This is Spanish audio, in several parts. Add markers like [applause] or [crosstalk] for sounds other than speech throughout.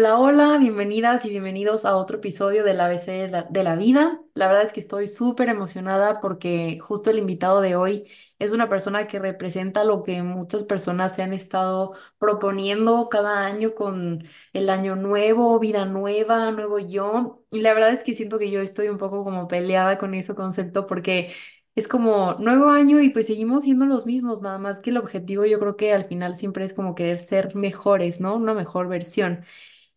Hola, hola, bienvenidas y bienvenidos a otro episodio del ABC de la, de la vida. La verdad es que estoy súper emocionada porque justo el invitado de hoy es una persona que representa lo que muchas personas se han estado proponiendo cada año con el año nuevo, vida nueva, nuevo yo. Y la verdad es que siento que yo estoy un poco como peleada con ese concepto porque es como nuevo año y pues seguimos siendo los mismos, nada más que el objetivo yo creo que al final siempre es como querer ser mejores, ¿no? Una mejor versión.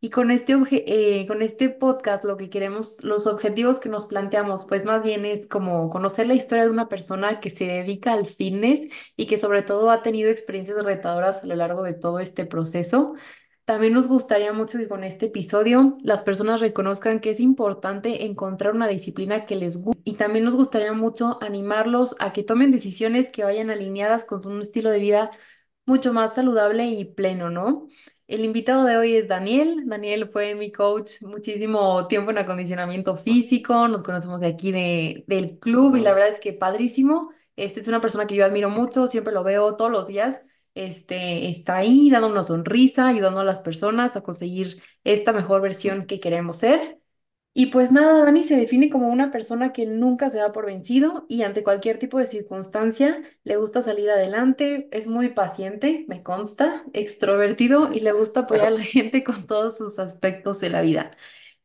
Y con este, eh, con este podcast lo que queremos, los objetivos que nos planteamos, pues más bien es como conocer la historia de una persona que se dedica al fitness y que sobre todo ha tenido experiencias retadoras a lo largo de todo este proceso. También nos gustaría mucho que con este episodio las personas reconozcan que es importante encontrar una disciplina que les guste y también nos gustaría mucho animarlos a que tomen decisiones que vayan alineadas con un estilo de vida mucho más saludable y pleno, ¿no? El invitado de hoy es Daniel. Daniel fue mi coach muchísimo tiempo en acondicionamiento físico. Nos conocemos de aquí de, del club y la verdad es que padrísimo. Este es una persona que yo admiro mucho, siempre lo veo todos los días. Este está ahí dando una sonrisa, ayudando a las personas a conseguir esta mejor versión que queremos ser. Y pues nada, Dani se define como una persona que nunca se da por vencido y ante cualquier tipo de circunstancia le gusta salir adelante, es muy paciente, me consta, extrovertido y le gusta apoyar a la gente con todos sus aspectos de la vida.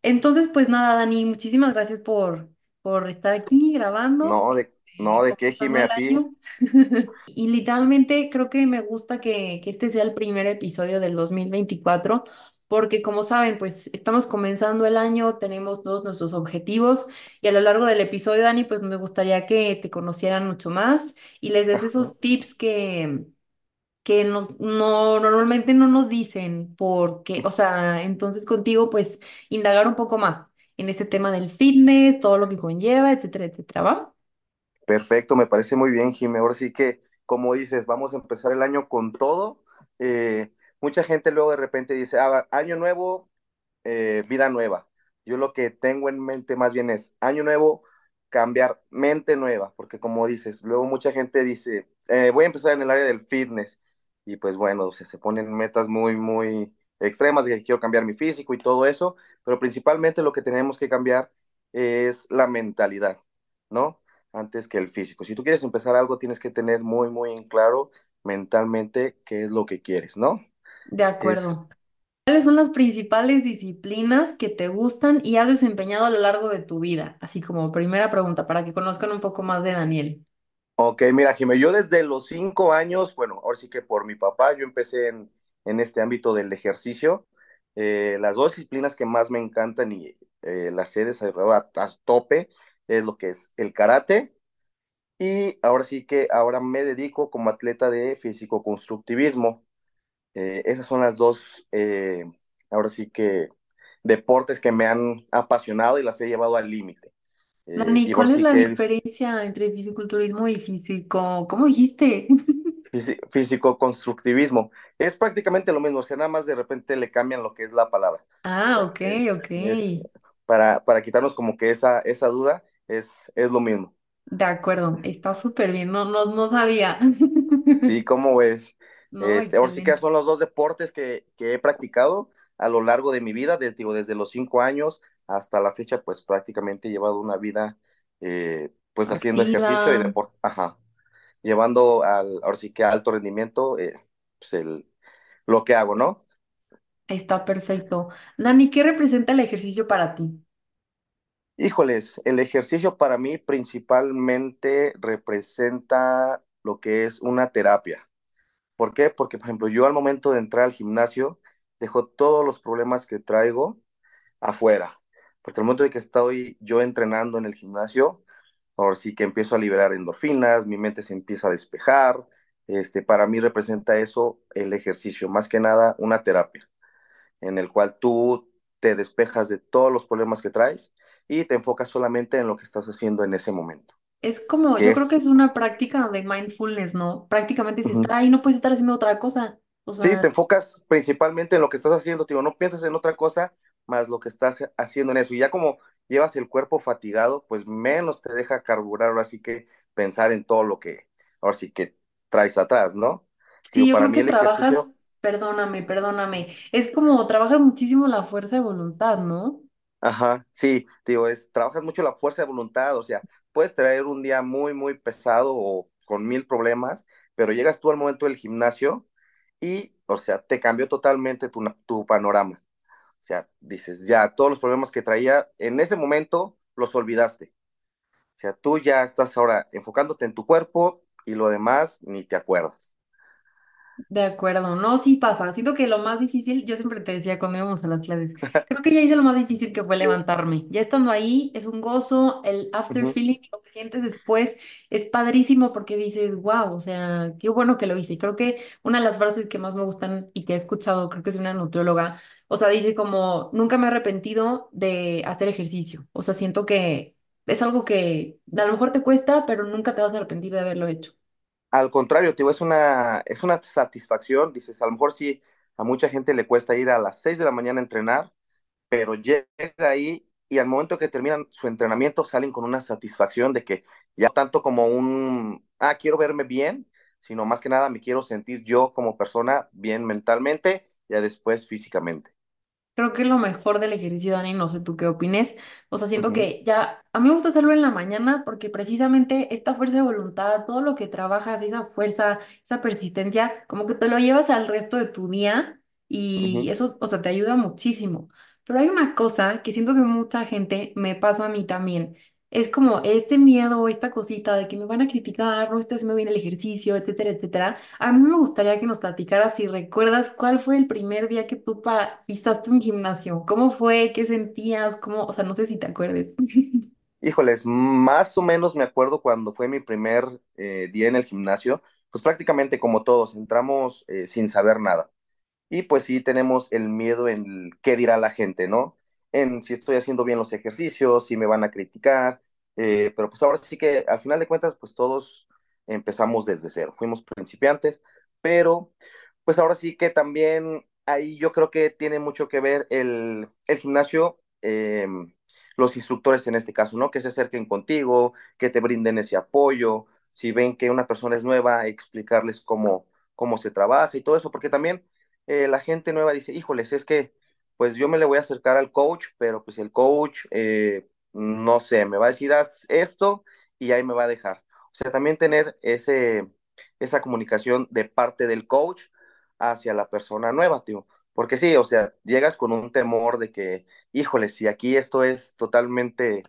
Entonces, pues nada, Dani, muchísimas gracias por, por estar aquí grabando, No, de, eh, no, de qué, comenzando Jime, el a ti. año. [laughs] Y literalmente creo que me gusta que, que este sea el primer episodio del 2024 porque como saben, pues estamos comenzando el año, tenemos todos nuestros objetivos y a lo largo del episodio, Dani, pues me gustaría que te conocieran mucho más y les des esos tips que, que nos, no, normalmente no nos dicen porque, o sea, entonces contigo, pues indagar un poco más en este tema del fitness, todo lo que conlleva, etcétera, etcétera, ¿va? Perfecto, me parece muy bien, Jime. Ahora sí que, como dices, vamos a empezar el año con todo. Eh, mucha gente luego de repente dice, ah, año nuevo, eh, vida nueva. Yo lo que tengo en mente más bien es año nuevo, cambiar mente nueva, porque como dices, luego mucha gente dice, eh, voy a empezar en el área del fitness y pues bueno, se, se ponen metas muy, muy extremas que quiero cambiar mi físico y todo eso, pero principalmente lo que tenemos que cambiar es la mentalidad, ¿no? Antes que el físico. Si tú quieres empezar algo, tienes que tener muy, muy en claro mentalmente qué es lo que quieres, ¿no? De Es acuerdo. ¿Cuáles son las principales disciplinas que te gustan y has desempeñado a lo largo de tu vida? Así como primera pregunta, para que conozcan un poco más de Daniel. Ok, mira, Jimé, yo desde los cinco años, bueno, ahora sí que por mi papá, yo empecé en, en este ámbito del ejercicio. Eh, las dos disciplinas que más me encantan y eh, las he desarrollado a, a tope es lo que es el karate y ahora sí que ahora me dedico como atleta de físico-constructivismo. Eh, esas son las dos, eh, ahora sí que deportes que me han apasionado y las he llevado al límite. Eh, Dani, y ¿cuál es la que diferencia entre fisiculturismo y físico? ¿Cómo dijiste? [laughs] Físico-constructivismo. Es prácticamente lo mismo, o sea, nada más de repente le cambian lo que es la palabra. O Ah, sea, ok, es, ok. es para, para quitarnos como que esa, esa duda, es, es lo mismo. De acuerdo, está súper bien, no, no, no sabía. [laughs] Sí, como ves, No, este, ahora sí que son los dos deportes que, que he practicado a lo largo de mi vida, desde, digo, desde los cinco años hasta la fecha, pues prácticamente he llevado una vida, eh, pues haciendo ejercicio y deporte, ajá, llevando al, ahora sí que a alto rendimiento, eh, pues el, lo que hago, ¿no? está perfecto. Dani, ¿qué representa el ejercicio para ti? Híjoles, el ejercicio para mí principalmente representa lo que es una terapia. ¿Por qué? Porque, por ejemplo, yo al momento de entrar al gimnasio dejo todos los problemas que traigo afuera. Porque al momento de que estoy yo entrenando en el gimnasio, ahora sí que empiezo a liberar endorfinas, mi mente se empieza a despejar. Este, para mí representa eso el ejercicio, más que nada una terapia en el cual tú te despejas de todos los problemas que traes y te enfocas solamente en lo que estás haciendo en ese momento, Es como, yo creo que es, es una práctica de mindfulness, ¿no? Prácticamente si ujú. estar ahí no puedes estar haciendo otra cosa. O sí, sea, te enfocas principalmente en lo que estás haciendo, tío, no piensas en otra cosa más lo que estás haciendo en eso. Y ya como llevas el cuerpo fatigado, pues menos te deja carburar, ahora sí que pensar en todo lo que, ahora sí que traes atrás, ¿no? sí, yo para creo mí que el trabajas, ejercicio, Perdóname, perdóname. Es como trabajas muchísimo la fuerza de voluntad, ¿no? Ajá, sí, digo, es, trabajas mucho la fuerza de voluntad, o sea, puedes traer un día muy, muy pesado o con mil problemas, pero llegas tú al momento del gimnasio y, o sea, te cambió totalmente tu, tu panorama. O sea, dices, ya, todos los problemas que traía en ese momento los olvidaste. O sea, tú ya estás ahora enfocándote en tu cuerpo y lo demás ni te acuerdas. De acuerdo, no, sí pasa. Siento que lo más difícil, yo siempre te decía cuando íbamos a las clases, [laughs] creo que ya hice lo más difícil que fue levantarme. Ya estando ahí es un gozo, el after Ujú. feeling, lo que sientes después es padrísimo porque dices, wow, o sea, qué bueno que lo hice. Y creo que una de las frases que más me gustan y que he escuchado, creo que es una nutrióloga, o sea, dice como, nunca me he arrepentido de hacer ejercicio. O sea, siento que es algo que a lo mejor te cuesta, pero nunca te vas a arrepentir de haberlo hecho. Al contrario, digo, es una, es una satisfacción. Dices, a lo mejor sí, a mucha gente le cuesta ir a las 6 de la mañana a entrenar, pero llega ahí y al momento que terminan su entrenamiento salen con una satisfacción de que ya tanto como un, ah, quiero verme bien, sino más que nada me quiero sentir yo como persona bien mentalmente, ya después físicamente. Creo que es lo mejor del ejercicio, Dani, no sé tú qué opines. O sea, siento Ujú, que ya, a mí me gusta hacerlo en la mañana porque precisamente esta fuerza de voluntad, todo lo que trabajas, esa fuerza, esa persistencia, como que te lo llevas al resto de tu día y ujú. eso, o sea, te ayuda muchísimo. Pero hay una cosa que siento que mucha gente me pasa a mí también. Es como este miedo, esta cosita de que me van a criticar, no estoy haciendo bien el ejercicio, etcétera, etcétera. A mí me gustaría que nos platicaras si recuerdas cuál fue el primer día que tú para, pisaste un gimnasio. ¿Cómo fue? ¿Qué sentías? ¿Cómo? O sea, no sé si te acuerdes. [laughs] Híjoles, más o menos me acuerdo cuando fue mi primer eh, día en el gimnasio, pues prácticamente como todos, entramos eh, sin saber nada. Y pues sí tenemos el miedo en qué dirá la gente, ¿no? Si estoy haciendo bien los ejercicios, si me van a criticar, eh, pero pues ahora sí que al final de cuentas, pues todos empezamos desde cero, fuimos principiantes, pero pues ahora sí que también ahí yo creo que tiene mucho que ver el, el gimnasio, eh, los instructores en este caso, ¿no? Que se acerquen contigo, que te brinden ese apoyo, si ven que una persona es nueva, explicarles cómo, cómo se trabaja y todo eso, porque también eh, la gente nueva dice, híjoles, es que pues yo me le voy a acercar al coach, pero pues el coach, eh, no sé, me va a decir, haz esto y ahí me va a dejar. O sea, también tener ese, esa comunicación de parte del coach hacia la persona nueva, tío. Porque sí, o sea, llegas con un temor de que, híjole, si aquí esto es totalmente,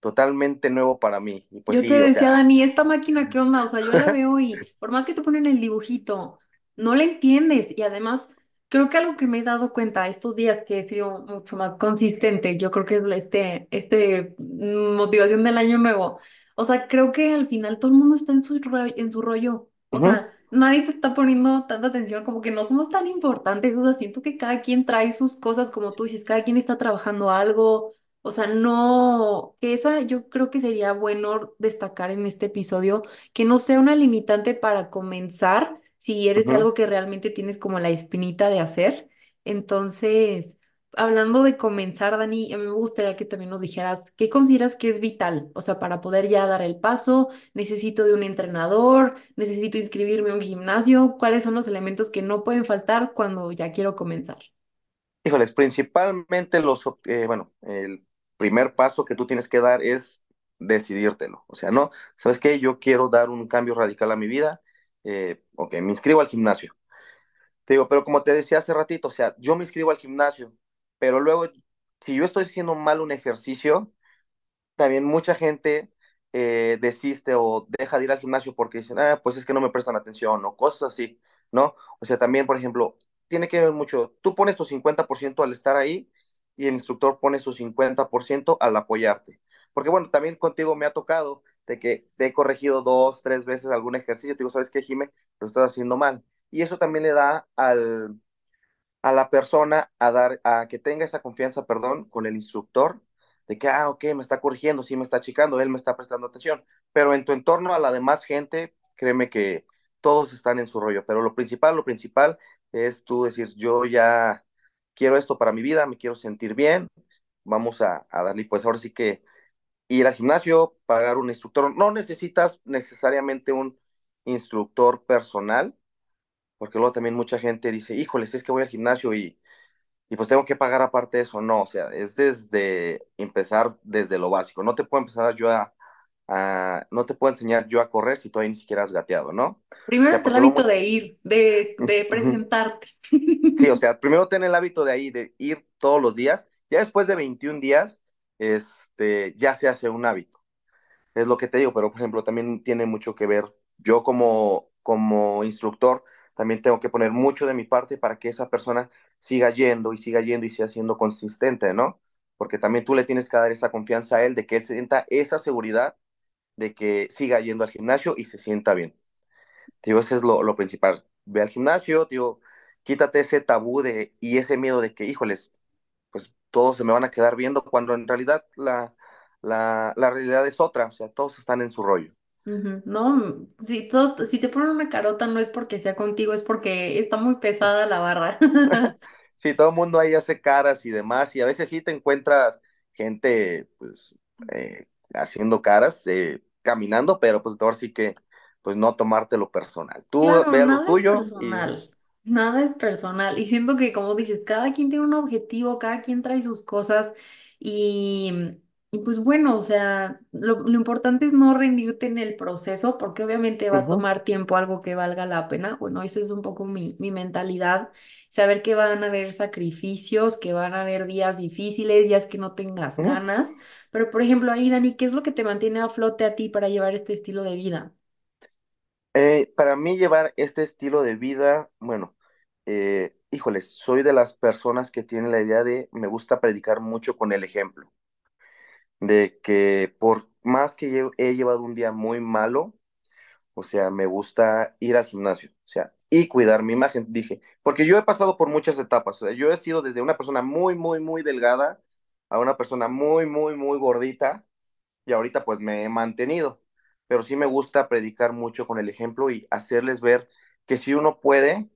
totalmente nuevo para mí. Y pues Yo te sí, o decía, sea, Dani, esta máquina, ¿qué [laughs] onda? O sea, yo la veo y por más que te ponen el dibujito, no la entiendes. Y además, creo que algo que me he dado cuenta estos días que he sido mucho más consistente, yo creo que es este, este mm, motivación del año nuevo. O sea, creo que al final todo el mundo está en su rollo, en su rollo. O ujú, sea, nadie te está poniendo tanta atención, como que no somos tan importantes. O sea, siento que cada quien trae sus cosas, como tú dices, cada quien está trabajando algo. O sea, no, que esa yo creo que sería bueno destacar en este episodio, que no sea una limitante para comenzar si eres ujú. algo que realmente tienes como la espinita de hacer. Entonces, hablando de comenzar, Dani, a mí me gustaría que también nos dijeras, ¿qué consideras que es vital? O sea, para poder ya dar el paso, necesito de un entrenador, necesito inscribirme a un gimnasio, ¿cuáles son los elementos que no pueden faltar cuando ya quiero comenzar? Híjoles, principalmente los, ob- eh, bueno, el primer paso que tú tienes que dar es decidírtelo. O sea, no, ¿sabes qué? Yo quiero dar un cambio radical a mi vida. Eh, ok, me inscribo al gimnasio. Te digo, pero como te decía hace ratito, o sea, yo me inscribo al gimnasio, pero luego, si yo estoy haciendo mal un ejercicio, también mucha gente eh, desiste o deja de ir al gimnasio porque dicen, ah, pues es que no me prestan atención o cosas así, ¿no? O sea, también, por ejemplo, tiene que ver mucho, tú pones tu 50% al estar ahí y el instructor pone su 50% al apoyarte. Porque bueno, también contigo me ha tocado de que te he corregido dos, tres veces algún ejercicio, te digo, ¿sabes qué, Jime? Lo estás haciendo mal. Y eso también le da al, a la persona a dar, a que tenga esa confianza, perdón, con el instructor, de que, ah, ok, me está corrigiendo, sí me está achicando, él me está prestando atención, pero en tu entorno a la demás gente, créeme que todos están en su rollo, pero lo principal, lo principal es tú decir, yo ya quiero esto para mi vida, me quiero sentir bien, vamos a, a darle, pues ahora sí que ir al gimnasio, pagar un instructor, no necesitas necesariamente un instructor personal, porque luego también mucha gente dice, híjoles, es que voy al gimnasio y, y pues tengo que pagar aparte de eso. No, o sea, es desde empezar desde lo básico. No te puedo empezar yo a, a- no te puedo enseñar yo a correr si todavía ni siquiera has gateado, ¿no? O Primero sea, está el hábito de ir, de, de presentarte. Sí, o [laughs] sea, primero ten el hábito de ahí, de ir todos los días. Ya después de 21 días, este, ya se hace un hábito. Es lo que te digo, pero por ejemplo, también tiene mucho que ver. Yo como, como instructor, también tengo que poner mucho de mi parte para que esa persona siga yendo y siga yendo y siga siendo consistente, ¿no? Porque también tú le tienes que dar esa confianza a él de que él sienta esa seguridad de que siga yendo al gimnasio y se sienta bien. Te digo, es lo, lo principal. Ve al gimnasio, te quítate ese tabú de, y ese miedo de que, híjoles, pues todos se me van a quedar viendo, cuando en realidad la, la, la realidad es otra, o sea, todos están en su rollo. No, si, todos, si te ponen una carota no es porque sea contigo, es porque está muy pesada la barra. [laughs] Sí, todo el mundo ahí hace caras y demás, y a veces sí te encuentras gente, pues, eh, haciendo caras, eh, caminando, pero pues ahora sí que, pues no tomártelo personal. Tú Claro, ve lo tuyo y... nada es personal. Y siento que, como dices, cada quien tiene un objetivo, cada quien trae sus cosas y, y pues bueno, o sea, lo, lo importante es no rendirte en el proceso porque obviamente va a Ujú, tomar tiempo algo que valga la pena. Bueno, esa es un poco mi, mi mentalidad, saber que van a haber sacrificios, que van a haber días difíciles, días que no tengas ujú. ganas. Pero, por ejemplo, ahí, Dani, ¿qué es lo que te mantiene a flote a ti para llevar este estilo de vida? Eh, para mí llevar este estilo de vida, bueno, eh, híjoles, soy de las personas que tienen la idea de, me gusta predicar mucho con el ejemplo, de que por más que he llevado un día muy malo, o sea, me gusta ir al gimnasio, o sea, y cuidar mi imagen, dije, porque yo he pasado por muchas etapas, yo he sido desde una persona muy, muy, muy delgada a una persona muy, muy, muy gordita, y ahorita pues me he mantenido, pero sí me gusta predicar mucho con el ejemplo y hacerles ver que si uno puede,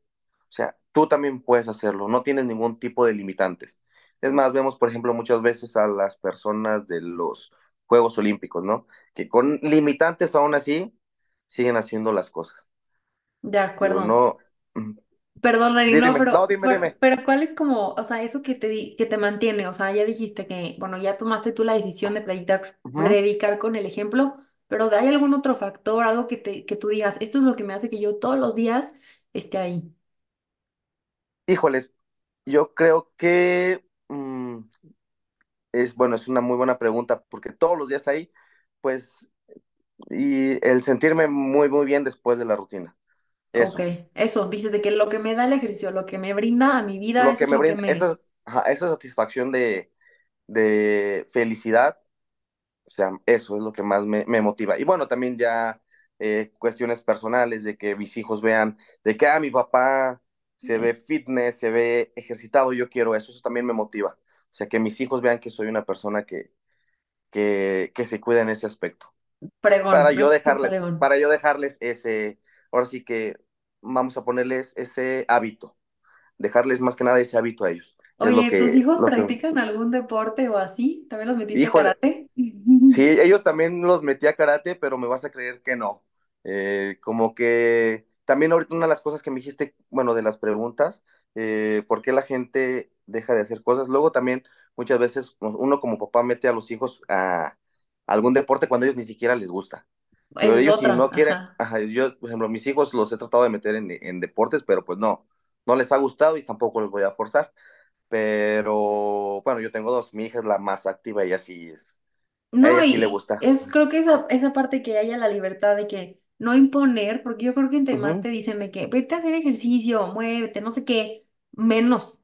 sea, tú también puedes hacerlo, no tienes ningún tipo de limitantes. Es más, vemos, por ejemplo, muchas veces a las personas de los Juegos Olímpicos, ¿no? Que con limitantes aún así siguen haciendo las cosas. De acuerdo. no, mm, Perdón, no, dime, no, pero, dime, pero, dime. pero ¿cuál es como, o sea, eso que te, que te mantiene? O sea, ya dijiste que, bueno, ya tomaste tú la decisión de predicar, predicar con el ejemplo, pero ¿hay algún otro factor, algo que te, que tú digas, esto es lo que me hace que yo todos los días esté ahí? Híjoles, yo creo que mm, es, bueno, es una muy buena pregunta, porque todos los días ahí, pues y el sentirme muy, muy bien después de la rutina. Ok, Eso. eso, dices de que lo que me da el ejercicio, lo que me brinda a mi vida, Lo eso que es me lo que brinda, me... esa, ajá, esa satisfacción de, de felicidad, o sea, eso es lo que más me, me motiva. Y bueno, también ya eh, cuestiones personales de que mis hijos vean, de que, ah, mi papá se ve fitness, se ve ejercitado, yo quiero eso, eso también me motiva. O sea, que mis hijos vean que soy una persona que, que, que se cuida en ese aspecto. Pregón, Para yo dejarle, pregón. para yo dejarles ese, ahora sí que vamos a ponerles ese hábito dejarles más que nada ese hábito a ellos. Oye, ¿tus hijos que, practican algún deporte o así? ¿También los metiste a karate? sí, ellos también los metí a karate, pero me vas a creer que no. Eh, como que también ahorita una de las cosas que me dijiste, bueno, de las preguntas, eh, ¿por qué la gente deja de hacer cosas? Luego también muchas veces uno como papá mete a los hijos a algún deporte cuando a ellos ni siquiera les gusta. Es ellos si otra, no quieren, ajá. ajá, yo, por ejemplo, mis hijos los he tratado de meter en, en deportes, pero pues no, no les ha gustado y tampoco los voy a forzar. Pero bueno, yo tengo dos, mi hija es la más activa, ella sí es, a No, ella sí le y gusta. es creo que esa, esa parte que haya la libertad de que no imponer, porque yo creo que entre más Ujú. te dicen de que vete a hacer ejercicio, muévete, no sé qué, menos.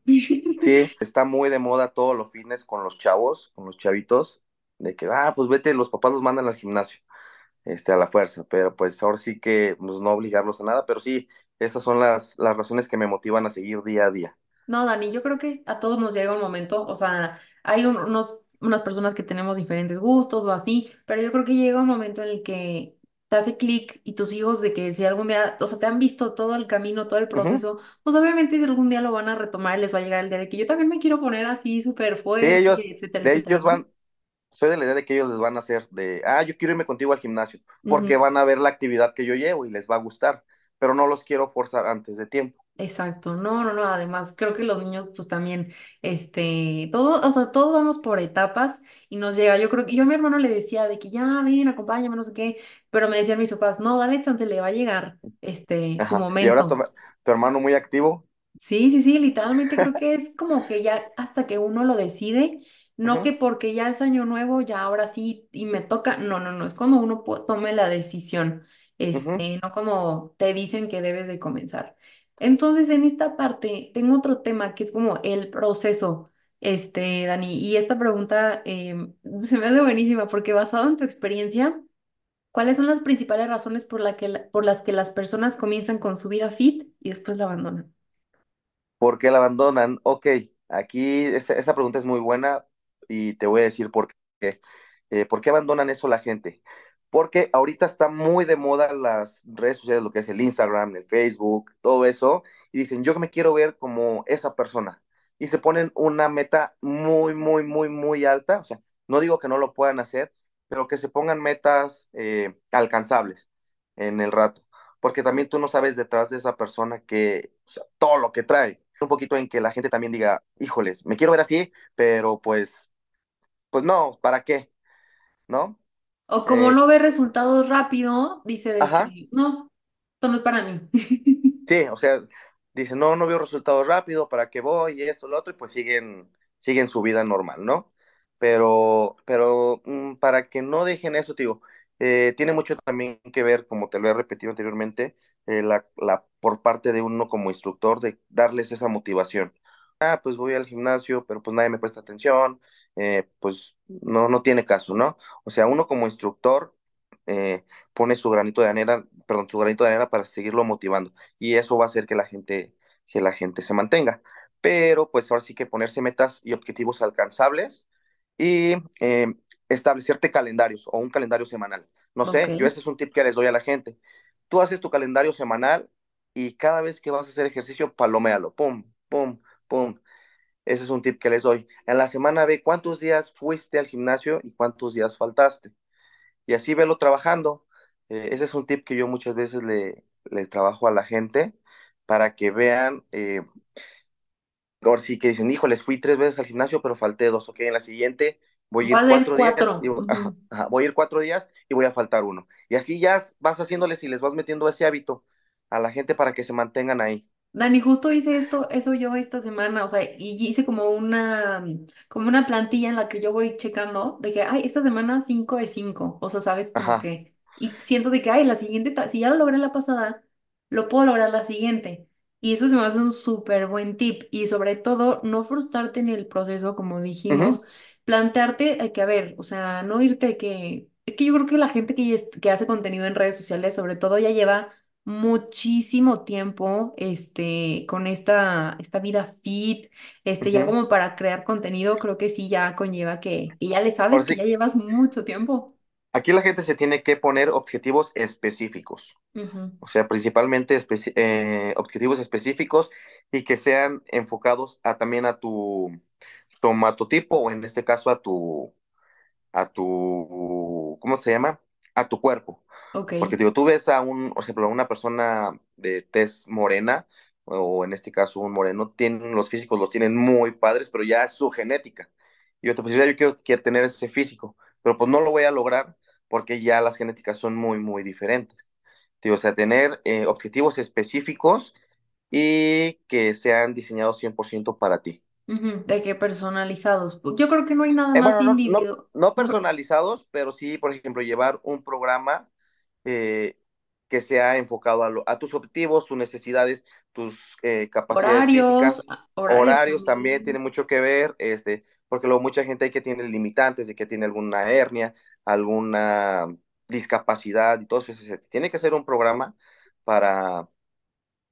Sí, está muy de moda todos los fines con los chavos, con los chavitos, de que, ah, pues vete, los papás los mandan al gimnasio, este, a la fuerza, pero pues ahora sí que, pues no obligarlos a nada, pero sí, esas son las, las razones que me motivan a seguir día a día. No, Dani, yo creo que a todos nos llega un momento, o sea, hay un- unos, unas personas que tenemos diferentes gustos o así, pero yo creo que llega un momento en el que te hace clic y tus hijos de que si algún día, o sea, te han visto todo el camino, todo el proceso, pues obviamente si algún día lo van a retomar, les va a llegar el día de que yo también me quiero poner así súper Sí, ellos, fuerte, etcétera, de etcétera, ellos van, soy de la idea de que ellos les van a hacer de, ah, yo quiero irme contigo al gimnasio, porque van a ver la actividad que yo llevo y les va a gustar. pero no los quiero forzar antes de tiempo. Exacto, no, no, no, además creo que los niños pues también, este, todo, o sea, todos vamos por etapas y nos llega, yo creo que yo a mi hermano le decía de que ya, ven, acompáñame, no sé qué, pero me decían mis papás, no, dale chance, le va a llegar, este, su Ajá. Y ahora tu, momento. tu hermano muy activo. Sí, sí, sí, literalmente creo [laughs] que es como que ya hasta que uno lo decide, no Ujú, que porque ya es año nuevo, ya ahora sí y me toca, no, no, no, es cuando uno po- tome la decisión, ujú. este, no como te dicen que debes de comenzar. Entonces, en esta parte tengo otro tema que es como el proceso, este, Dani, y esta pregunta em, [laughs] se me hace buenísima porque basado en tu experiencia, ¿cuáles son las principales razones por la que, por las que las personas comienzan con su vida fit y después la abandonan? ¿Por qué la abandonan? Ok, aquí esa, esa pregunta es muy buena y te voy a decir por qué. Eh, ¿por qué abandonan eso la gente? Porque ahorita está muy de moda las redes sociales, lo que es el Instagram, el Facebook, todo eso, y dicen, yo me quiero ver como esa persona. Y se ponen una meta muy, muy, muy, muy alta. O sea, no digo que no lo puedan hacer, pero que se pongan metas eh, alcanzables en el rato. Porque también tú no sabes detrás de esa persona que, todo lo que trae un poquito en que la gente también diga, híjoles, me quiero ver así, pero pues, pues no, ¿para qué? ¿No? O como Eh, no ve resultados rápido, dice de ajá, que no, esto no es para mí. [laughs] sí, o sea, dicen, no, no veo resultados rápido, ¿para qué voy? Y esto, lo otro, y pues siguen, siguen su vida normal, ¿no? Pero, pero mm, para que no dejen eso, te digo, eh, tiene mucho también que ver, como te lo he repetido anteriormente, eh, la, la, por parte de uno como instructor, de darles esa motivación. Ah, pues voy al gimnasio, pero pues nadie me presta atención, eh, pues no, no tiene caso, ¿no? O sea, uno como instructor eh, pone su granito de arena, perdón, su granito de arena para seguirlo motivando y eso va a hacer que la gente, que la gente se mantenga. Pero pues ahora sí que ponerse metas y objetivos alcanzables y eh, establecerte calendarios o un calendario semanal. No sé, yo ese es un tip que les doy a la gente. Tú haces tu calendario semanal y cada vez que vas a hacer ejercicio, paloméalo, pum, pum, pum. Ese es un tip que les doy. En la semana ve cuántos días fuiste al gimnasio y cuántos días faltaste y así velo trabajando. Eh, ese es un tip que yo muchas veces le, le trabajo a la gente para que vean, eh, ahora sí que dicen, híjoles, fui tres veces al gimnasio, pero falté dos, ok, en la siguiente voy a ir cuatro días y ajá, ajá, voy a ir cuatro días y voy a faltar uno. Y así ya vas haciéndoles y les vas metiendo ese hábito a la gente para que se mantengan ahí. Dani, justo hice esto, eso yo esta semana, o sea, y hice como una, como una plantilla en la que yo voy checando de que, ay, esta semana 5 de 5 o sea, sabes, como Ajá. que, y siento de que, ay, la siguiente, ta- si ya lo logré la pasada, lo puedo lograr la siguiente. Y eso se me hace un súper buen tip, y sobre todo, no frustrarte en el proceso, como dijimos, plantearte eh, que, a ver, o sea, no irte que, es que yo creo que la gente que, ya es- que hace contenido en redes sociales, sobre todo, ya lleva muchísimo tiempo este, con esta, esta vida fit, este, ya como para crear contenido, creo que sí ya conlleva que, que ya le sabes, Ahora que sí, ya llevas mucho tiempo. aquí la gente se tiene que poner objetivos específicos. Ujú, O sea, principalmente especi- eh, objetivos específicos y que sean enfocados a, también a tu somatotipo o en este caso a tu, a tu, ¿cómo se llama? A tu cuerpo. Ok, Porque digo, tú ves a un, por ejemplo, a una persona de tez morena o en este caso un moreno, tienen, los físicos los tienen muy padres, pero ya es su genética. Y yo te pues, yo quiero, quiero tener ese físico, pero pues no lo voy a lograr porque ya las genéticas son muy, muy diferentes. Digo, o sea, tener eh, objetivos específicos y que sean diseñados 100% para ti. De que personalizados. Yo creo que no hay nada Eh, más bueno, no, no, individual. no personalizados, pero sí, por ejemplo, llevar un programa eh, que sea enfocado a, lo- a tus objetivos, tus necesidades, tus eh, capacidades Horarios, físicas, a- horarios horarios también tiene mucho que ver, este, porque luego mucha gente hay que tiene limitantes de que tiene alguna hernia, alguna discapacidad y todo eso. Se- Tiene que ser un programa para,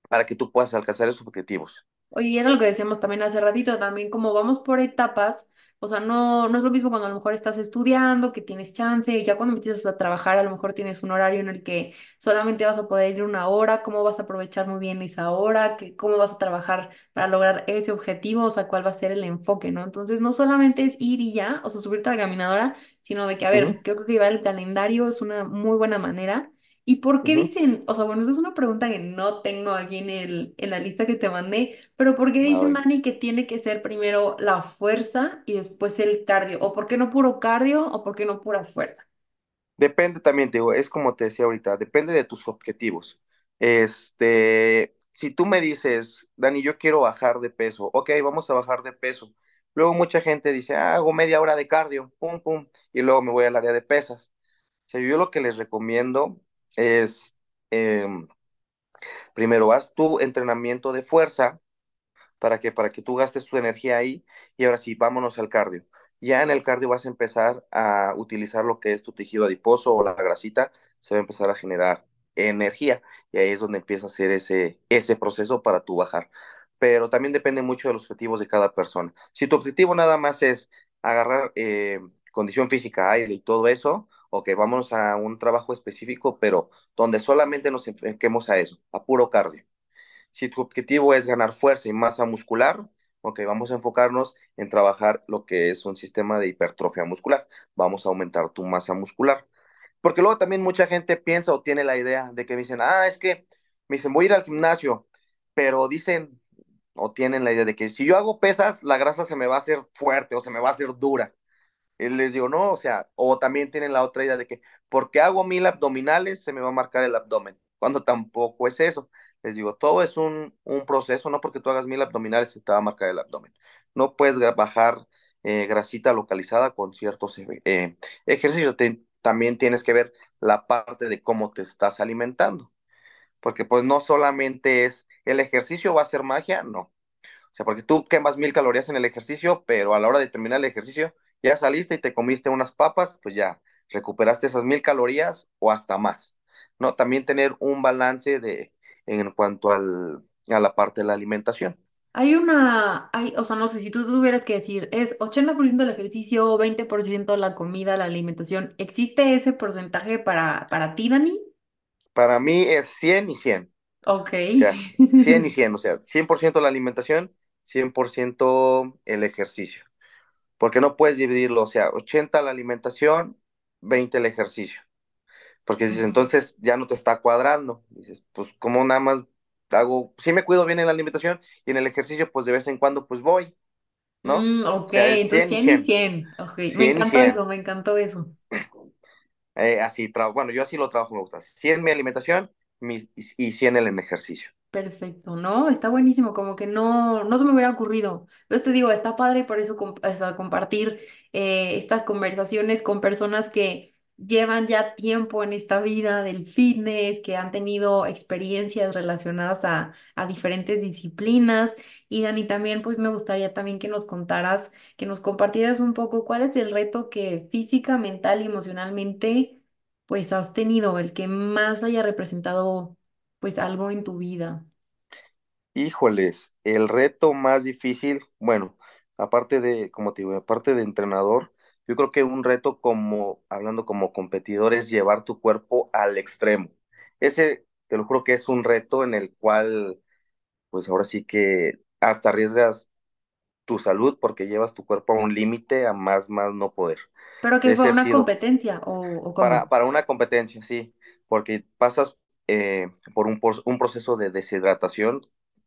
para que tú puedas alcanzar esos objetivos. Oye, era lo que decíamos también hace ratito, también como vamos por etapas, o sea, no, no es lo mismo cuando a lo mejor estás estudiando, que tienes chance, ya cuando empiezas a trabajar, a lo mejor tienes un horario en el que solamente vas a poder ir una hora, cómo vas a aprovechar muy bien esa hora, que, cómo vas a trabajar para lograr ese objetivo, o sea, cuál va a ser el enfoque, ¿no? Entonces, no solamente es ir y ya, o sea, subirte a la caminadora, sino de que, a ver, creo que llevar el calendario es una muy buena manera. ¿Y por qué Ujú. dicen, o sea, bueno, esa es una pregunta que no tengo aquí en el, en la lista que te mandé, pero ¿por qué A dicen, ver. Dani, que tiene que ser primero la fuerza y después el cardio? ¿O por qué no puro cardio o por qué no pura fuerza? Depende también, te digo, es como te decía ahorita, depende de tus objetivos. Este, si tú me dices, Dani, yo quiero bajar de peso, ok, vamos a bajar de peso. Luego mucha gente dice, "Ah, hago media hora de cardio, pum, pum, y luego me voy al área de pesas. O sea, yo lo que les recomiendo es, em, primero, haz tu entrenamiento de fuerza para que, para que tú gastes tu energía ahí y ahora sí, vámonos al cardio. Ya en el cardio vas a empezar a utilizar lo que es tu tejido adiposo o la grasita, se va a empezar a generar energía y ahí es donde empieza a hacer ese, ese proceso para tú bajar. Pero también depende mucho de los objetivos de cada persona. Si tu objetivo nada más es agarrar eh, condición física, aire y todo eso, ok, vámonos a un trabajo específico, pero donde solamente nos enfoquemos a eso, a puro cardio. Si tu objetivo es ganar fuerza y masa muscular, ok, vamos a enfocarnos en trabajar lo que es un sistema de hipertrofia muscular. Vamos a aumentar tu masa muscular. Porque luego también mucha gente piensa o tiene la idea de que me dicen, ah, es que me dicen, voy a ir al gimnasio, pero dicen o tienen la idea de que si yo hago pesas, la grasa se me va a hacer fuerte o se me va a hacer dura. Les digo, no, o sea, o también tienen la otra idea de que porque hago mil abdominales se me va a marcar el abdomen, cuando tampoco es eso. Les digo, todo es un, un proceso, no porque tú hagas mil abdominales se te va a marcar el abdomen. No puedes bajar eh, grasita localizada con ciertos eh, ejercicios. También tienes que ver la parte de cómo te estás alimentando, porque pues no solamente es el ejercicio va a ser magia, no. O sea, porque tú quemas mil calorías en el ejercicio, pero a la hora de terminar el ejercicio ya saliste y te comiste unas papas, pues ya recuperaste esas mil calorías o hasta más, ¿no? También tener un balance de, en cuanto al, a la parte de la alimentación. Hay una, hay, o sea, no sé si tú tuvieras que decir, es 80% el ejercicio, 20% la comida, la alimentación. ¿Existe ese porcentaje para, para ti, Dani? Para mí es 100 y 100, Ok. o sea, 100 y 100, o sea, 100% la alimentación, 100% el ejercicio, porque no puedes dividirlo, o sea, 80 la alimentación, 20 el ejercicio. Porque dices, entonces ya no te está cuadrando. Dices, pues como nada más hago, sí me cuido bien en la alimentación y en el ejercicio, pues de vez en cuando, pues voy, ¿no? O Mm, ok, sea, es entonces 100 y 100 y 100, 100. Ok, me 100 y encantó 100. eso, me encantó eso. Eh, así, bueno, yo así lo trabajo, me gusta. 100 mi alimentación mis- y 100 el ejercicio. Perfecto, ¿no? Está buenísimo, como que no, no se me hubiera ocurrido. Entonces te digo, está padre por eso com- o sea, compartir eh, estas conversaciones con personas que llevan ya tiempo en esta vida del fitness, que han tenido experiencias relacionadas a, a diferentes disciplinas. Y Dani, también pues me gustaría también que nos contaras, que nos compartieras un poco cuál es el reto que física, mental y emocionalmente pues has tenido, el que más haya representado pues algo en tu vida. Híjoles, el reto más difícil, bueno, aparte de, como te digo, aparte de entrenador, yo creo que un reto como, hablando como competidor, es llevar tu cuerpo al extremo. Ese, te lo juro que es un reto en el cual, pues ahora sí que hasta arriesgas tu salud porque llevas tu cuerpo a un límite, a más, más no poder. ¿Pero que fue Ese ha una sido competencia o, o para, para una competencia, sí, porque pasas eh, por un, un proceso de deshidratación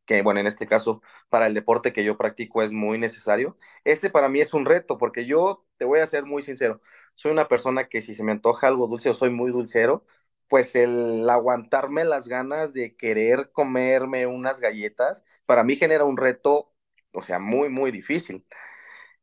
que, bueno, en este caso, para el deporte que yo practico es muy necesario. Este para mí es un reto, porque yo te voy a ser muy sincero, soy una persona que si se me antoja algo dulce o soy muy dulcero, pues el aguantarme las ganas de querer comerme unas galletas, para mí genera un reto, o sea, muy, muy difícil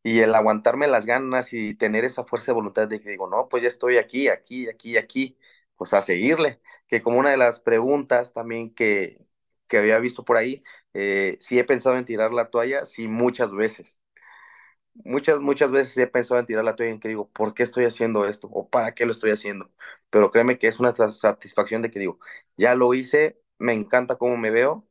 y el aguantarme las ganas y tener esa fuerza de voluntad de que digo, no, pues ya estoy aquí, aquí, aquí, aquí, pues a seguirle. Que como una de las preguntas también que, que había visto por ahí, eh, si he pensado en tirar la toalla, sí, muchas veces. Muchas, muchas veces he pensado en tirar la toalla en que digo, ¿por qué estoy haciendo esto? ¿O para qué lo estoy haciendo? Pero créeme que es una satisfacción de que digo, ya lo hice, me encanta cómo me veo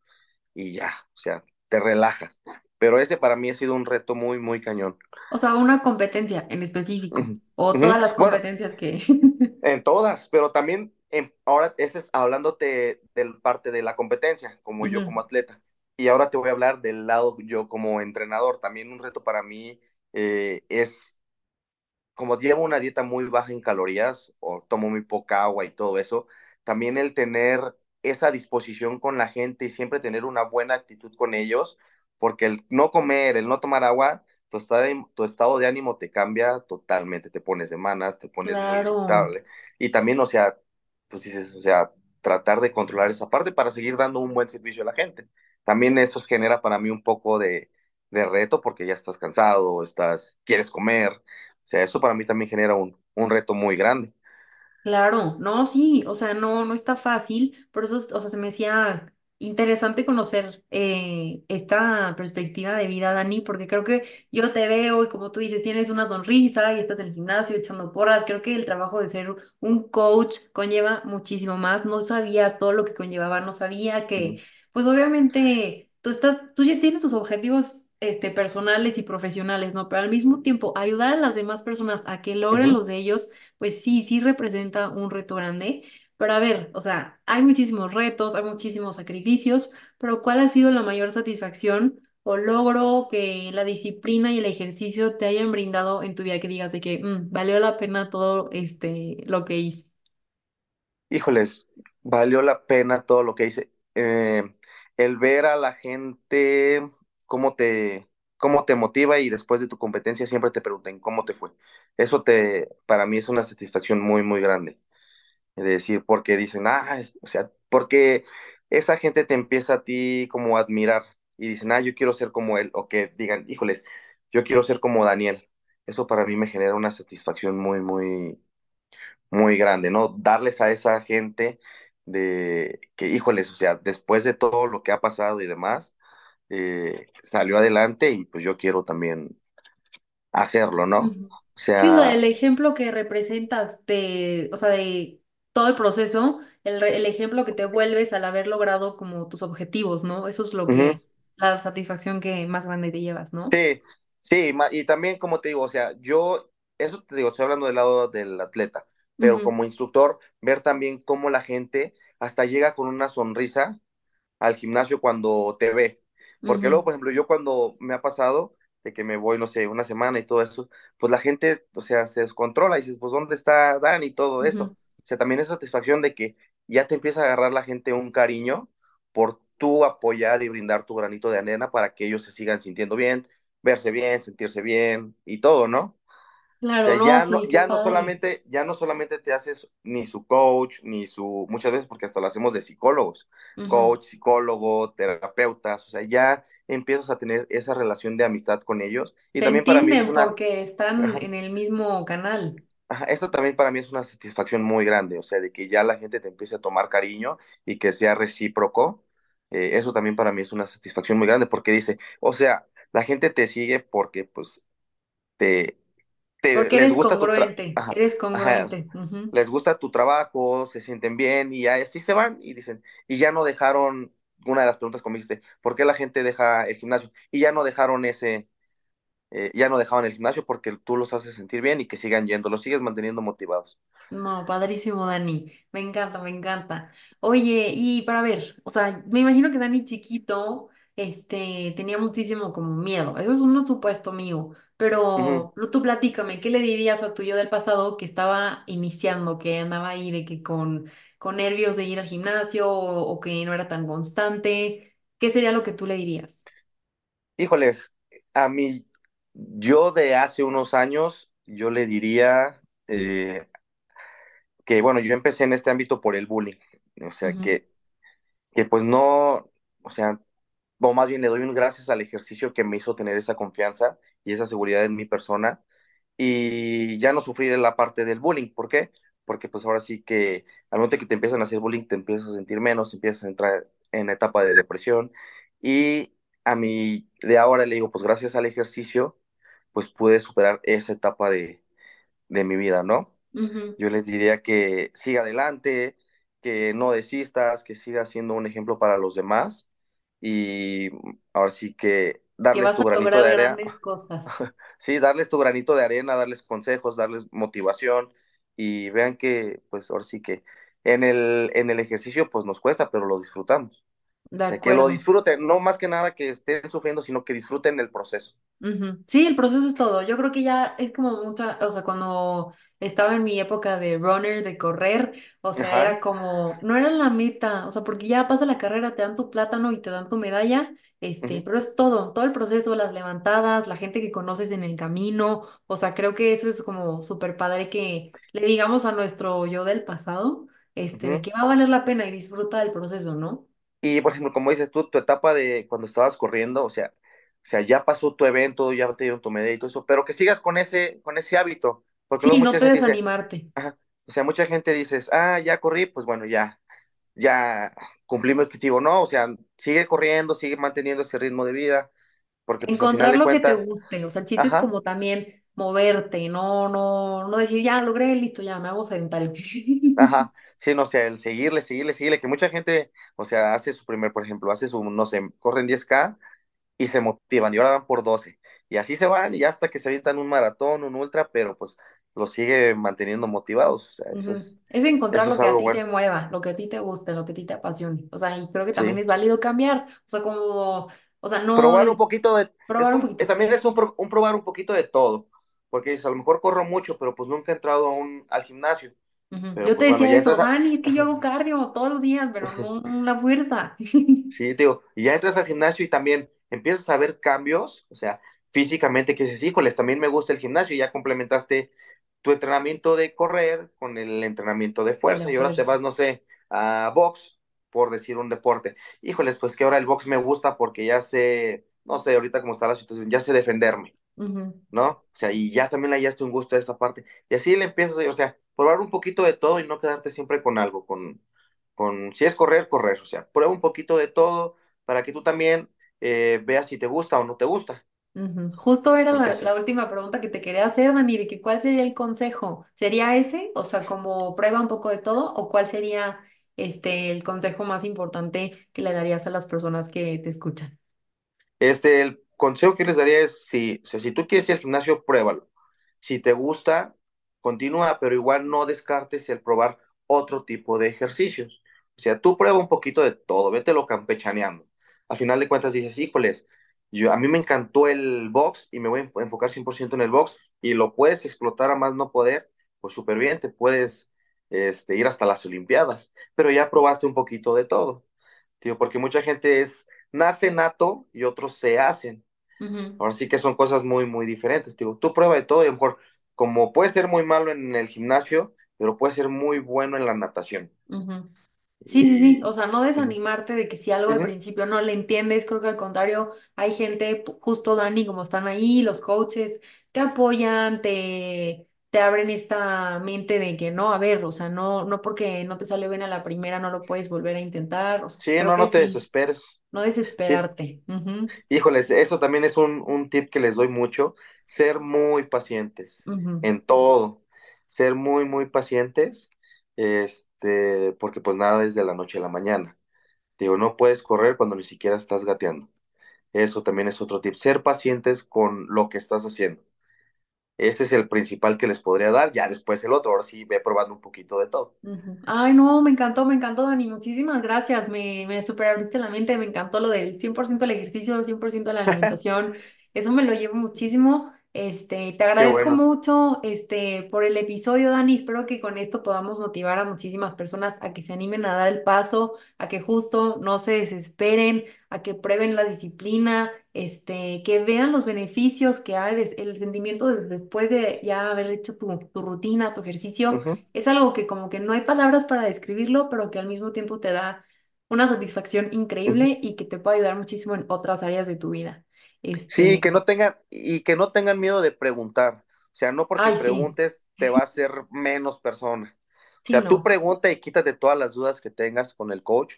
y ya, o sea, te relajas. Pero ese para mí ha sido un reto muy, muy cañón. O sea, una competencia en específico o todas las Bueno, competencias que... [laughs] en todas, pero también en- ahora ese es hablándote del parte de la competencia, como yo como atleta. Y ahora te voy a hablar del lado yo como entrenador. También un reto para mí eh, es, como llevo una dieta muy baja en calorías o tomo muy poca agua y todo eso, también el tener esa disposición con la gente y siempre tener una buena actitud con ellos, porque el no comer, el no tomar agua, tu estado de, tu estado de ánimo te cambia totalmente, te pones de manas, te pones muy Claro. irritable. Y también, o sea, pues dices, o sea, tratar de controlar esa parte para seguir dando un buen servicio a la gente. También eso genera para mí un poco de, de reto porque ya estás cansado, estás, quieres comer. O sea, eso para mí también genera un, un reto muy grande. Claro, no, sí, o sea, no, no está fácil, por eso, o sea, se me hacía interesante conocer eh, esta perspectiva de vida, Dani, porque creo que yo te veo y como tú dices, tienes una sonrisa y estás en el gimnasio echando porras, creo que el trabajo de ser un coach conlleva muchísimo más, no sabía todo lo que conllevaba, no sabía que, pues obviamente, tú estás, tú ya tienes tus objetivos. Este, personales y profesionales, ¿no? Pero al mismo tiempo, ayudar a las demás personas a que logren los de ellos pues sí, sí representa un reto grande. Pero a ver, o sea, hay muchísimos retos, hay muchísimos sacrificios, pero ¿cuál ha sido la mayor satisfacción o logro que la disciplina y el ejercicio te hayan brindado en tu vida que digas de que "Mm, valió la pena todo este lo que hice? Híjoles, valió la pena todo lo que hice. Eh, el ver a la gente, cómo te, cómo te motiva y después de tu competencia siempre te pregunten cómo te fue. Eso te, para mí es una satisfacción muy, muy grande. De decir, porque dicen, ah, es- o sea, porque esa gente te empieza a ti como a admirar y dicen, ah, yo quiero ser como él, o que digan, híjoles, yo quiero ser como Daniel. Eso para mí me genera una satisfacción muy, muy, muy grande, ¿no? Darles a esa gente de que, híjoles, o sea, después de todo lo que ha pasado y demás, eh, salió adelante y pues yo quiero también hacerlo, ¿no? O Sí, o sea, el ejemplo que representas de, o sea, de todo el proceso, el, el ejemplo que te vuelves al haber logrado como tus objetivos, ¿no? Eso es lo que, la satisfacción que más grande te llevas, ¿no? Sí, sí, y también como te digo, o sea, yo, eso te digo, estoy hablando del lado del atleta, pero como instructor, ver también cómo la gente hasta llega con una sonrisa al gimnasio cuando te ve. Porque luego, por ejemplo, yo cuando me ha pasado de que me voy, no sé, una semana y todo eso, pues la gente, o sea, se descontrola y dices, pues, ¿dónde está Dan y todo eso? Sea, también es satisfacción de que ya te empieza a agarrar la gente un cariño por tú apoyar y brindar tu granito de arena para que ellos se sigan sintiendo bien, verse bien, sentirse bien y todo, ¿no? O Claro, sea, no, ya no, sí, ya no solamente, ya no solamente te haces ni su coach, ni su, muchas veces porque hasta lo hacemos de psicólogos, coach, psicólogo, terapeutas, o sea, ya empiezas a tener esa relación de amistad con ellos. Y Te también para mí es una, porque están en el mismo canal. Esto también para mí es una satisfacción muy grande, o sea, de que ya la gente te empiece a tomar cariño y que sea recíproco. eh, eso también para mí es una satisfacción muy grande porque dice, o sea, la gente te sigue porque pues te, te, Porque les eres gusta tu congruente, ajá, eres ajá, congruente. Les gusta tu trabajo, se sienten bien y ya así se van y dicen, y ya no dejaron, una de las preguntas como dijiste, ¿por qué la gente deja el gimnasio? Y ya no dejaron ese, eh, ya no dejaron el gimnasio porque tú los haces sentir bien y que sigan yendo, los sigues manteniendo motivados. No, padrísimo, Dani. Me encanta, me encanta. Oye, y para ver, o sea, me imagino que Dani chiquito, este, tenía muchísimo como miedo. Eso es un supuesto mío. Pero tú platícame, ¿qué le dirías a tu yo del pasado que estaba iniciando, que andaba ahí de que con, con nervios de ir al gimnasio o, o que no era tan constante? ¿Qué sería lo que tú le dirías? Híjoles, a mí, yo de hace unos años, yo le diría eh, que, bueno, yo empecé en este ámbito por el bullying, o sea, que, que pues no, o sea, o más bien le doy un gracias al ejercicio que me hizo tener esa confianza y esa seguridad en mi persona y ya no sufrir la parte del bullying. ¿Por qué? Porque pues ahora sí que al momento que te empiezan a hacer bullying te empiezas a sentir menos, empiezas a entrar en etapa de depresión y a mí de ahora le digo pues gracias al ejercicio pues pude superar esa etapa de, de mi vida, ¿no? Yo les diría que siga adelante, que no desistas, que sigas siendo un ejemplo para los demás y ahora sí que darles tu granito de arena, cosas. [laughs] sí, darles tu granito de arena, darles consejos, darles motivación y vean que pues ahora sí que en el, en el ejercicio pues nos cuesta, pero lo disfrutamos. De que lo disfruten, no más que nada que estén sufriendo, sino que disfruten el proceso. Sí, el proceso es todo. Yo creo que ya es como mucha, o sea, cuando estaba en mi época de runner, de correr, o sea, Ajá. era como, no era la meta, o sea, porque ya pasa la carrera, te dan tu plátano y te dan tu medalla, este, pero es todo, todo el proceso, las levantadas, la gente que conoces en el camino, o sea, creo que eso es como súper padre que le digamos a nuestro yo del pasado, este, de que va a valer la pena y disfruta del proceso, ¿no? Y por ejemplo, como dices tú, tu etapa de cuando estabas corriendo, o sea, o sea, ya pasó tu evento, ya te dieron tu medalla y todo eso, pero que sigas con ese, con ese hábito, porque Sí, no te dice, desanimarte. ajá, o sea, mucha gente dice, ah, ya corrí, pues bueno, ya, ya cumplí mi objetivo, no, o sea, sigue corriendo, sigue manteniendo ese ritmo de vida, porque pues al final Encontrar de lo que te guste, o sea, el chiste es ajá, como también moverte, no, no, no decir, ya logré, listo, ya me hago sedentario. ajá, [laughs] sí, no, o sea, el seguirle, seguirle, seguirle, que mucha gente, o sea, hace su primer, por ejemplo, hace su, no sé, corren 10K y se motivan y ahora van por 12 y así se van y hasta que se avientan un maratón, un ultra, pero pues los sigue manteniendo motivados, o sea, eso Ujú. es, Es encontrar eso lo es que a ti te bueno, mueva, lo que a ti te guste, lo que a ti te apasione. O sea, y creo que también sí. es válido cambiar. O sea, como, o sea, no Probar un poquito de, es probar un un, poquito. también es un, un probar un poquito de todo, porque dices, a lo mejor corro mucho, pero pues nunca he entrado a un, al gimnasio, pero Yo te pues bueno, decía eso, a, Dani, es que yo hago cardio todos los días, pero [laughs] no una fuerza. [laughs] Sí, te digo, y ya entras al gimnasio y también empiezas a ver cambios, o sea, físicamente que dices, híjoles, también me gusta el gimnasio, y ya complementaste tu entrenamiento de correr con el entrenamiento de la fuerza, y ahora te vas, no sé, a box, por decir un deporte. Híjoles, pues que ahora el box me gusta porque ya sé, no sé, ahorita cómo está la situación, ya sé defenderme, ¿no? O sea, y ya también hallaste un gusto a esa parte. Y así le empiezas, o sea, probar un poquito de todo y no quedarte siempre con algo, con, con si es correr, correr. O sea, prueba un poquito de todo para que tú también eh, veas si te gusta o no te gusta. Justo era la última pregunta que te quería hacer, Dani, de que cuál sería el consejo. ¿Sería ese? O sea, como prueba un poco de todo, o cuál sería este el consejo más importante que le darías a las personas que te escuchan? Este, el consejo que les daría es, si, si tú quieres ir al gimnasio, pruébalo. Si te gusta, continúa, pero igual no descartes el probar otro tipo de ejercicios. O sea, tú prueba un poquito de todo, vételo campechaneando. A final de cuentas dices, híjoles, yo, a mí me encantó el box y me voy a enfo- enfocar 100% en el box y lo puedes explotar a más no poder, pues súper bien, te puedes este, ir hasta las Olimpiadas, pero ya probaste un poquito de todo. Tío, porque mucha gente es, nace nato y otros se hacen. Ahora sí que son cosas muy, muy diferentes. Digo, tú prueba de todo y a lo mejor, como puedes ser muy malo en el gimnasio, pero puedes ser muy bueno en la natación. Sí, sí, sí, o sea, no desanimarte de que si algo al principio no le entiendes, creo que al contrario, hay gente, justo Dani, como están ahí, los coaches, te apoyan, te, te abren esta mente de que no, a ver, o sea, no, no porque no te sale bien a la primera, no lo puedes volver a intentar, o sea, Sí, no, no te sí, desesperes. No Sí, desesperarte. Híjoles, eso también es un, un tip que les doy mucho, ser muy pacientes en todo, ser muy, muy pacientes, este, porque pues nada es de la noche a la mañana. Digo, no puedes correr cuando ni siquiera estás gateando. Eso también es otro tip. Ser pacientes con lo que estás haciendo. Ese es el principal que les podría dar. Ya después el otro. Ahora sí ve probando un poquito de todo. ujú. Ay, no, me encantó, me encantó, Dani, muchísimas gracias, me, me super abriste la mente, me encantó lo del 100% el ejercicio, 100% la alimentación, [laughs] eso me lo llevo muchísimo, este, te agradezco bueno. mucho, este, por el episodio, Dani, espero que con esto podamos motivar a muchísimas personas a que se animen a dar el paso, a que justo no se desesperen, a que prueben la disciplina, este, que vean los beneficios que hay, des- el sentimiento de- después de ya haber hecho tu, tu rutina, tu ejercicio es algo que como que no hay palabras para describirlo, pero que al mismo tiempo te da una satisfacción increíble y que te puede ayudar muchísimo en otras áreas de tu vida. Sí, Este, que no tengan, y que no tengan miedo de preguntar. O sea, no porque ay, sí, preguntes te va a hacer menos persona. O sea, tú pregunta y quítate todas las dudas que tengas con el coach.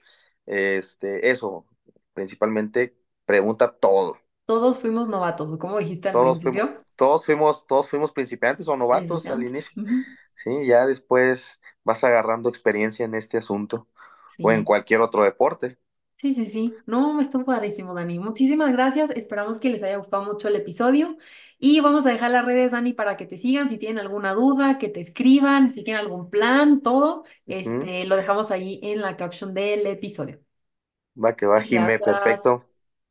Este, eso, principalmente, pregunta todo. Todos fuimos novatos, o como dijiste al Todos fuimos, principio, todos fuimos, todos fuimos principiantes o novatos al inicio. Sí, ya después vas agarrando experiencia en este asunto o en cualquier otro deporte. Sí, sí, sí. No, me estuvo padrísimo, Dani. Muchísimas gracias. Esperamos que les haya gustado mucho el episodio. Y vamos a dejar las redes, Dani, para que te sigan. Si tienen alguna duda, que te escriban. Si tienen algún plan, todo, este, lo dejamos ahí en la caption del episodio. Va que va, Jime, Gracias. perfecto.